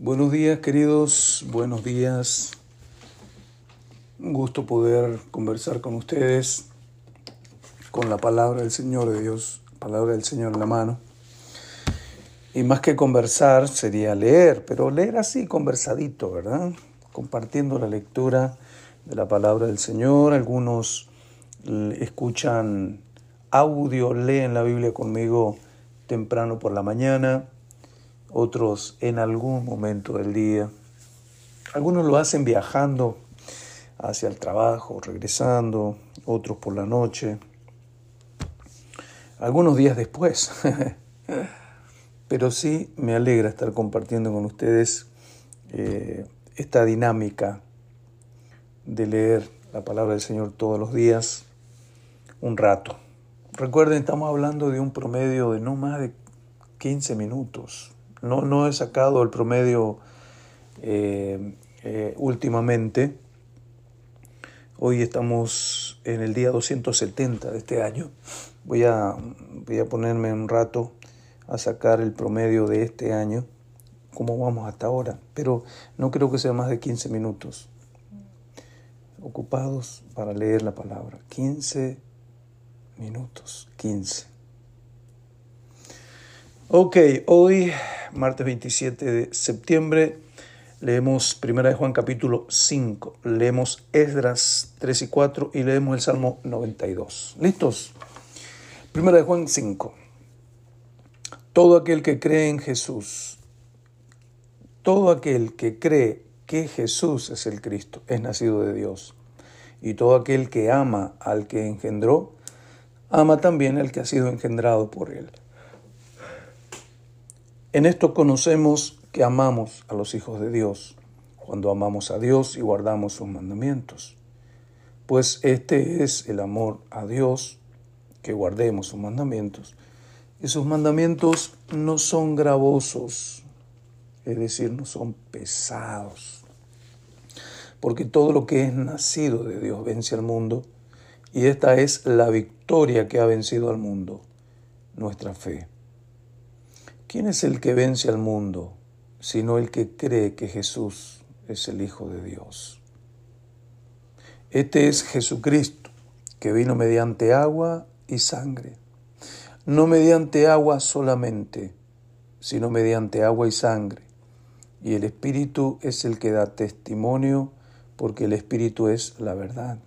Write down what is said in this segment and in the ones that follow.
Buenos días queridos, buenos días. Un gusto poder conversar con ustedes con la palabra del Señor de Dios, palabra del Señor en la mano. Y más que conversar sería leer, pero leer así conversadito, ¿verdad? Compartiendo la lectura de la palabra del Señor. Algunos escuchan audio, leen la Biblia conmigo temprano por la mañana otros en algún momento del día. Algunos lo hacen viajando hacia el trabajo, regresando, otros por la noche, algunos días después. Pero sí me alegra estar compartiendo con ustedes eh, esta dinámica de leer la palabra del Señor todos los días, un rato. Recuerden, estamos hablando de un promedio de no más de 15 minutos, no, no he sacado el promedio eh, eh, últimamente. Hoy estamos en el día 270 de este año. Voy a, voy a ponerme un rato a sacar el promedio de este año, cómo vamos hasta ahora, pero no creo que sea más de 15 minutos ocupados para leer la palabra. 15 minutos, 15. Ok, hoy martes 27 de septiembre. Leemos 1 de Juan capítulo 5, leemos Esdras 3 y 4 y leemos el Salmo 92. ¿Listos? 1 de Juan 5. Todo aquel que cree en Jesús, todo aquel que cree que Jesús es el Cristo, es nacido de Dios. Y todo aquel que ama al que engendró, ama también al que ha sido engendrado por él. En esto conocemos que amamos a los hijos de Dios, cuando amamos a Dios y guardamos sus mandamientos. Pues este es el amor a Dios, que guardemos sus mandamientos. Y sus mandamientos no son gravosos, es decir, no son pesados. Porque todo lo que es nacido de Dios vence al mundo, y esta es la victoria que ha vencido al mundo, nuestra fe. ¿Quién es el que vence al mundo sino el que cree que Jesús es el Hijo de Dios? Este es Jesucristo, que vino mediante agua y sangre. No mediante agua solamente, sino mediante agua y sangre. Y el Espíritu es el que da testimonio, porque el Espíritu es la verdad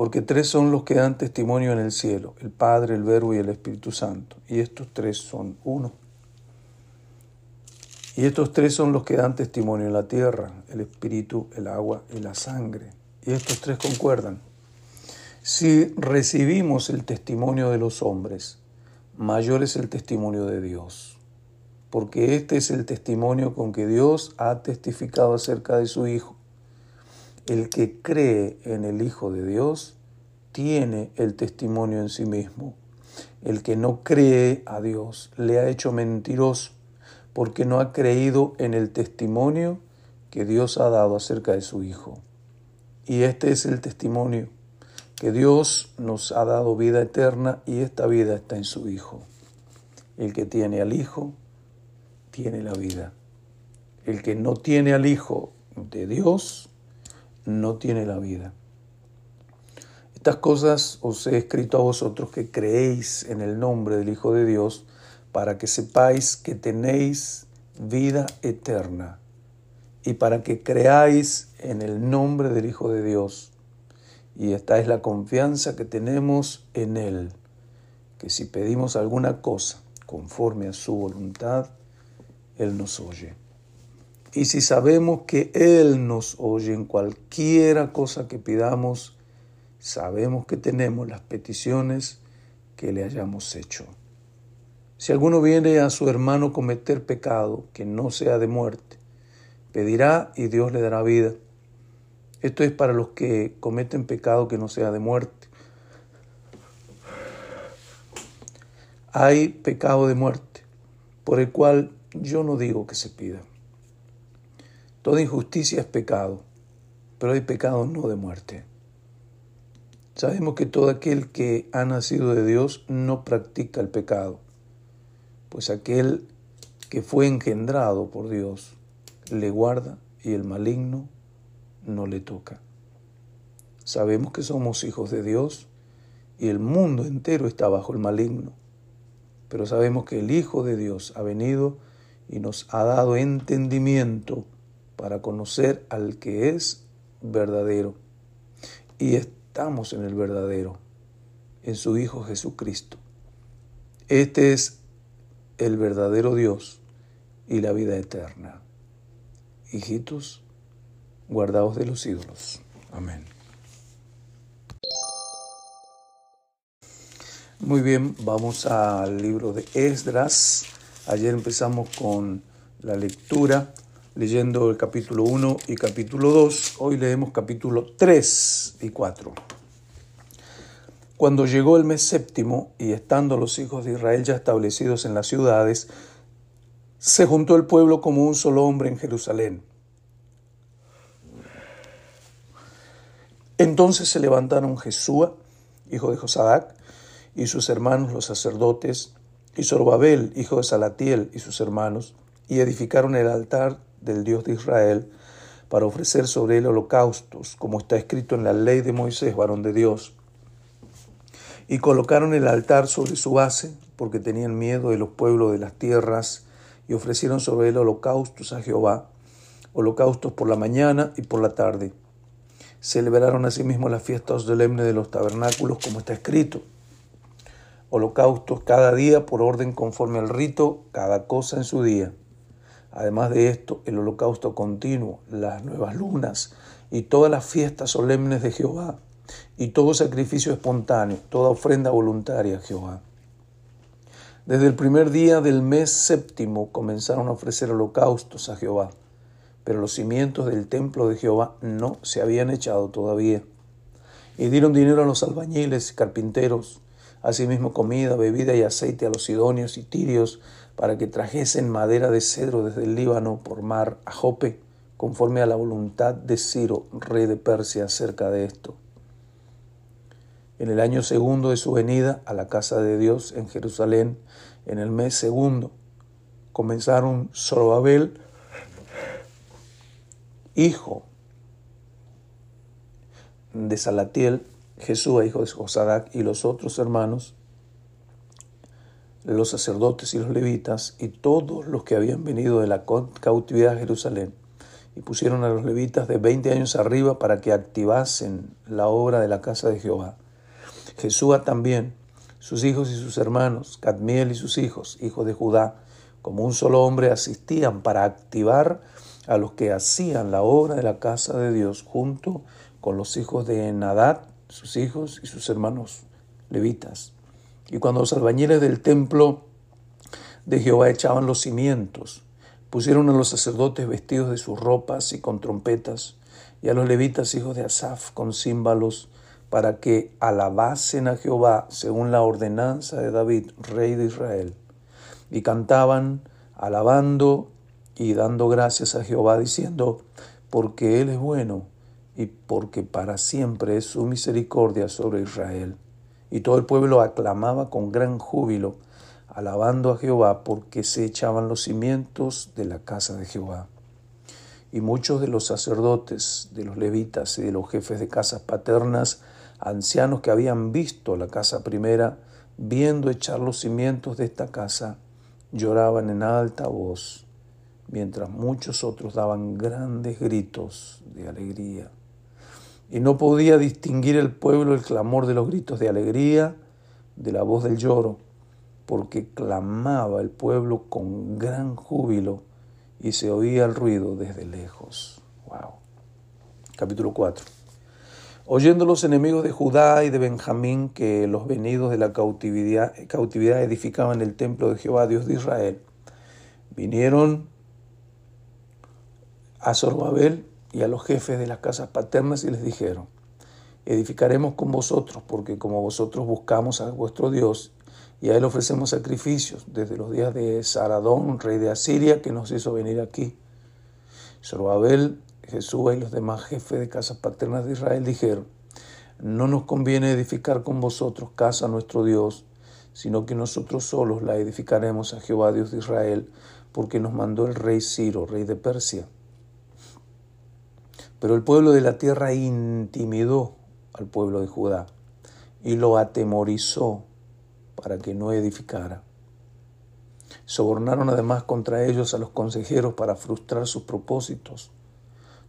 porque tres son los que dan testimonio en el cielo, el Padre, el Verbo y el Espíritu Santo, y estos tres son uno. Y estos tres son los que dan testimonio en la tierra, el Espíritu, el agua y la sangre, y estos tres concuerdan. Si recibimos el testimonio de los hombres, mayor es el testimonio de Dios, porque este es el testimonio con que Dios ha testificado acerca de su Hijo. El que cree en el Hijo de Dios tiene el testimonio en sí mismo. El que no cree a Dios le ha hecho mentiroso porque no ha creído en el testimonio que Dios ha dado acerca de su Hijo. Y este es el testimonio, que Dios nos ha dado vida eterna y esta vida está en su Hijo. El que tiene al Hijo, tiene la vida. El que no tiene al Hijo de Dios, no tiene la vida. Estas cosas os he escrito a vosotros que creéis en el nombre del Hijo de Dios, para que sepáis que tenéis vida eterna, y para que creáis en el nombre del Hijo de Dios. Y esta es la confianza que tenemos en Él, que si pedimos alguna cosa conforme a su voluntad, Él nos oye. Y si sabemos que Él nos oye en cualquiera cosa que pidamos, sabemos que tenemos las peticiones que le hayamos hecho. Si alguno viene a su hermano cometer pecado que no sea de muerte, pedirá y Dios le dará vida. Esto es para los que cometen pecado que no sea de muerte. Hay pecado de muerte, por el cual yo no digo que se pida. Toda injusticia es pecado, pero hay pecado no de muerte. Sabemos que todo aquel que ha nacido de Dios no practica el pecado, pues aquel que fue engendrado por Dios, le guarda y el maligno no le toca. Sabemos que somos hijos de Dios y el mundo entero está bajo el maligno, pero sabemos que el Hijo de Dios ha venido y nos ha dado entendimiento para conocer al que es verdadero. Y estamos en el verdadero, en su Hijo Jesucristo. Este es el verdadero Dios y la vida eterna. Hijitos, guardaos de los ídolos. Amén. Muy bien, vamos al libro de Esdras. Ayer empezamos con la lectura, leyendo el capítulo 1 y capítulo 2. Hoy leemos capítulo 3 y 4. Cuando llegó el mes séptimo y estando los hijos de Israel ya establecidos en las ciudades, se juntó el pueblo como un solo hombre en Jerusalén. Entonces se levantaron Jesúa, hijo de Josadac, y sus hermanos los sacerdotes, y Zorobabel, hijo de Salatiel, y sus hermanos, y edificaron el altar del Dios de Israel para ofrecer sobre él holocaustos, como está escrito en la ley de Moisés, varón de Dios. Y colocaron el altar sobre su base, porque tenían miedo de los pueblos de las tierras, y ofrecieron sobre él holocaustos a Jehová, holocaustos por la mañana y por la tarde. Celebraron asimismo las fiestas solemnes de los tabernáculos, como está escrito holocaustos cada día por orden conforme al rito, cada cosa en su día. Además de esto, el holocausto continuo, las nuevas lunas y todas las fiestas solemnes de Jehová, y todo sacrificio espontáneo, toda ofrenda voluntaria a Jehová. Desde el primer día del mes séptimo comenzaron a ofrecer holocaustos a Jehová, pero los cimientos del templo de Jehová no se habían echado todavía. Y dieron dinero a los albañiles y carpinteros, asimismo comida, bebida y aceite a los sidonios y tirios, para que trajesen madera de cedro desde el Líbano por mar a Jope, conforme a la voluntad de Ciro, rey de Persia, acerca de esto. En el año segundo de su venida a la casa de Dios en Jerusalén, en el mes segundo, comenzaron Zorobabel, hijo de Salatiel, Jesús, hijo de Josadac, y los otros hermanos, los sacerdotes y los levitas, y todos los que habían venido de la cautividad a Jerusalén, y pusieron a los levitas de 20 años arriba para que activasen la obra de la casa de Jehová. Jesús también, sus hijos y sus hermanos, Cadmiel y sus hijos, hijos de Judá, como un solo hombre asistían para activar a los que hacían la obra de la casa de Dios junto con los hijos de Nadat, sus hijos y sus hermanos levitas. Y cuando los albañiles del templo de Jehová echaban los cimientos, pusieron a los sacerdotes vestidos de sus ropas y con trompetas, y a los levitas hijos de Asaf con címbalos, para que alabasen a Jehová según la ordenanza de David, rey de Israel. Y cantaban, alabando y dando gracias a Jehová, diciendo, porque Él es bueno y porque para siempre es su misericordia sobre Israel. Y todo el pueblo aclamaba con gran júbilo, alabando a Jehová, porque se echaban los cimientos de la casa de Jehová. Y muchos de los sacerdotes, de los levitas y de los jefes de casas paternas, ancianos que habían visto la casa primera, viendo echar los cimientos de esta casa, lloraban en alta voz, mientras muchos otros daban grandes gritos de alegría y no podía distinguir el pueblo el clamor de los gritos de alegría de la voz del lloro, porque clamaba el pueblo con gran júbilo y se oía el ruido desde lejos. Wow. Capítulo 4. Oyendo los enemigos de Judá y de Benjamín que los venidos de la cautividad, cautividad edificaban el templo de Jehová, Dios de Israel, vinieron a Zorobabel y a los jefes de las casas paternas y les dijeron, edificaremos con vosotros, porque como vosotros buscamos a vuestro Dios, y a él ofrecemos sacrificios desde los días de Saradón, rey de Asiria, que nos hizo venir aquí. Zorobabel, Jesús y los demás jefes de casas paternas de Israel dijeron, no nos conviene edificar con vosotros casa a nuestro Dios, sino que nosotros solos la edificaremos a Jehová Dios de Israel, porque nos mandó el rey Ciro, rey de Persia. Pero el pueblo de la tierra intimidó al pueblo de Judá y lo atemorizó para que no edificara. Sobornaron además contra ellos a los consejeros para frustrar sus propósitos.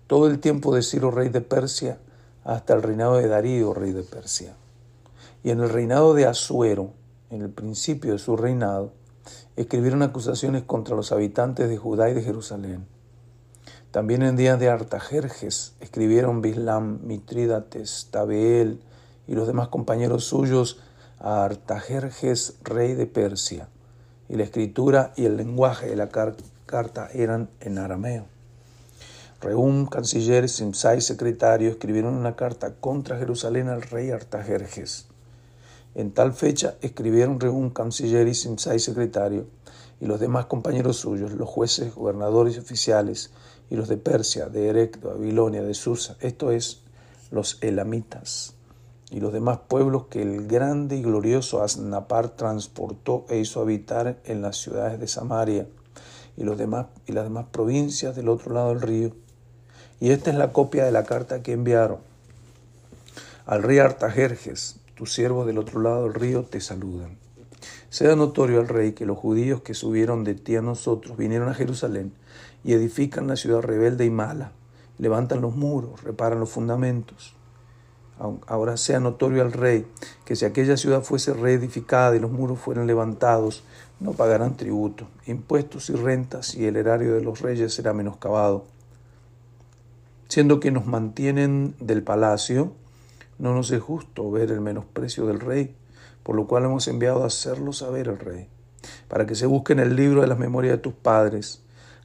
Todo el tiempo de Ciro, rey de Persia, hasta el reinado de Darío, rey de Persia. Y en el reinado de Asuero, en el principio de su reinado, escribieron acusaciones contra los habitantes de Judá y de Jerusalén. También en días de Artajerjes escribieron Bislam, Mitrídates, Tabeel y los demás compañeros suyos a Artajerjes, rey de Persia. Y la escritura y el lenguaje de la carta eran en arameo. Reum, canciller, Simsai, secretario, escribieron una carta contra Jerusalén al rey Artajerjes. En tal fecha escribieron Reum, canciller y Simsai, secretario, y los demás compañeros suyos, los jueces, gobernadores y oficiales, y los de Persia, de Erech, de Babilonia, de Susa, esto es, los elamitas, y los demás pueblos que el grande y glorioso Asnapar transportó e hizo habitar en las ciudades de Samaria, y, los demás, y las demás provincias del otro lado del río y esta es la copia de la carta que enviaron. Al rey Artajerjes, tus siervos del otro lado del río te saludan. Sea notorio al rey que los judíos que subieron de ti a nosotros vinieron a Jerusalén y edifican la ciudad rebelde y mala, levantan los muros, reparan los fundamentos. Ahora sea notorio al rey que si aquella ciudad fuese reedificada y los muros fueran levantados, no pagarán tributo, impuestos y rentas y el erario de los reyes será menoscabado siendo que nos mantienen del palacio, no nos es justo ver el menosprecio del rey, por lo cual hemos enviado a hacerlo saber al rey, para que se busque en el libro de las memorias de tus padres.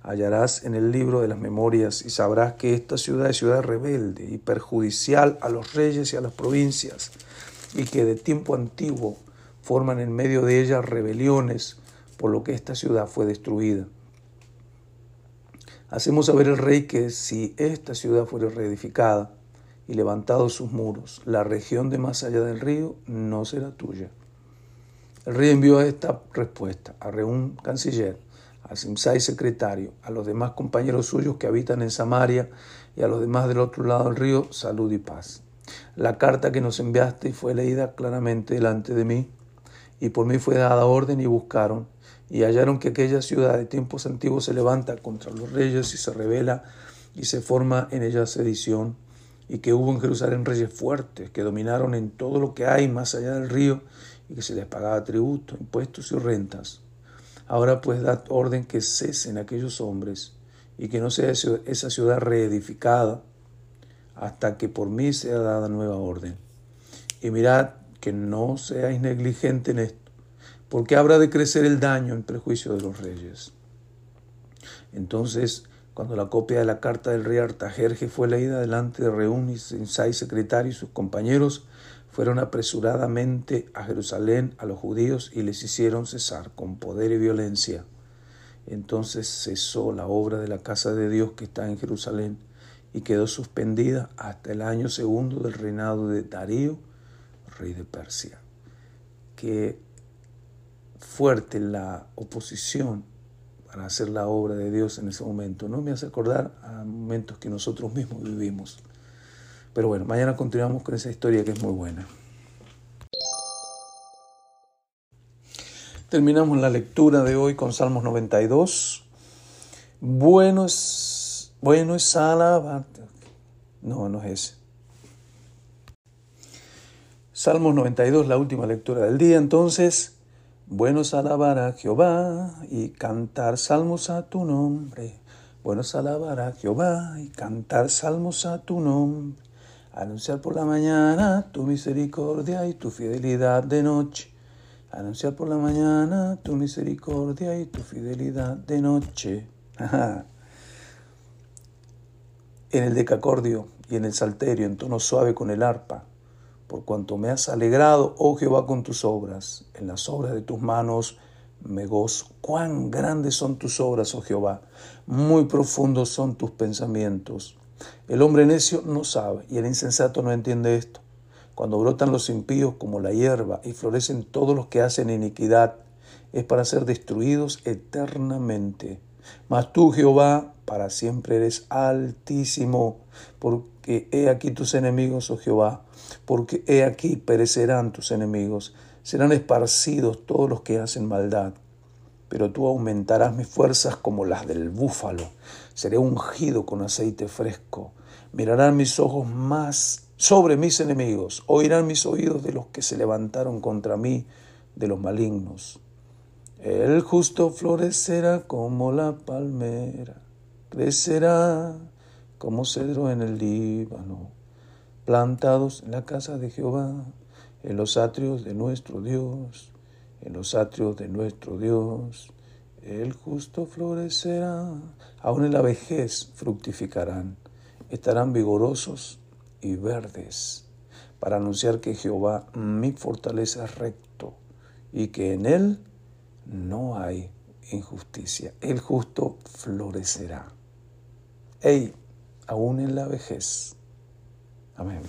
Hallarás en el libro de las memorias y sabrás que esta ciudad es ciudad rebelde y perjudicial a los reyes y a las provincias, y que de tiempo antiguo forman en medio de ella rebeliones, por lo que esta ciudad fue destruida. Hacemos saber el rey que si esta ciudad fuera reedificada y levantados sus muros, la región de más allá del río no será tuya. El rey envió esta respuesta a Reún, canciller, a Simsai, secretario, a los demás compañeros suyos que habitan en Samaria y a los demás del otro lado del río, salud y paz. La carta que nos enviaste fue leída claramente delante de mí, y por mí fue dada orden y buscaron, y hallaron que aquella ciudad de tiempos antiguos se levanta contra los reyes y se revela y se forma en ella sedición, y que hubo en Jerusalén reyes fuertes que dominaron en todo lo que hay más allá del río y que se les pagaba tributo, impuestos y rentas. Ahora pues dad orden que cesen aquellos hombres y que no sea esa ciudad reedificada hasta que por mí sea dada nueva orden. Y mirad que no seáis negligentes en esto porque habrá de crecer el daño en prejuicio de los reyes. Entonces, cuando la copia de la carta del rey Artajerje fue leída delante de Reún y Sensai secretario y sus compañeros, fueron apresuradamente a Jerusalén a los judíos y les hicieron cesar con poder y violencia. Entonces cesó la obra de la casa de Dios que está en Jerusalén y quedó suspendida hasta el año segundo del reinado de Darío, rey de Persia. Que fuerte la oposición para hacer la obra de Dios en ese momento. No me hace acordar a momentos que nosotros mismos vivimos. Pero bueno, mañana continuamos con esa historia que es muy buena. Terminamos la lectura de hoy con Salmos 92. Bueno es, bueno es alabarte. No, no es ese. Salmos 92, la última lectura del día. Entonces, bueno es alabar a Jehová y cantar salmos a tu nombre. Bueno es alabar a Jehová y cantar salmos a tu nombre. Anunciar por la mañana tu misericordia y tu fidelidad de noche. Anunciar por la mañana tu misericordia y tu fidelidad de noche. en el decacordio y en el salterio, en tono suave con el arpa por cuanto me has alegrado, oh Jehová, con tus obras. En las obras de tus manos me gozo. Cuán grandes son tus obras, oh Jehová. Muy profundos son tus pensamientos. El hombre necio no sabe y el insensato no entiende esto. Cuando brotan los impíos como la hierba y florecen todos los que hacen iniquidad, es para ser destruidos eternamente. Mas tú, Jehová, para siempre eres altísimo, porque he aquí tus enemigos, oh Jehová, porque he aquí perecerán tus enemigos, serán esparcidos todos los que hacen maldad. Pero tú aumentarás mis fuerzas como las del búfalo, seré ungido con aceite fresco, mirarán mis ojos más sobre mis enemigos, oirán mis oídos de los que se levantaron contra mí, de los malignos. El justo florecerá como la palmera, crecerá como cedro en el Líbano, plantados en la casa de Jehová, en los atrios de nuestro Dios, en los atrios de nuestro Dios. El justo florecerá, aun en la vejez fructificarán, estarán vigorosos y verdes, para anunciar que Jehová mi fortaleza es recto y que en él no hay injusticia. El justo florecerá. Ey, aún en la vejez. Amén.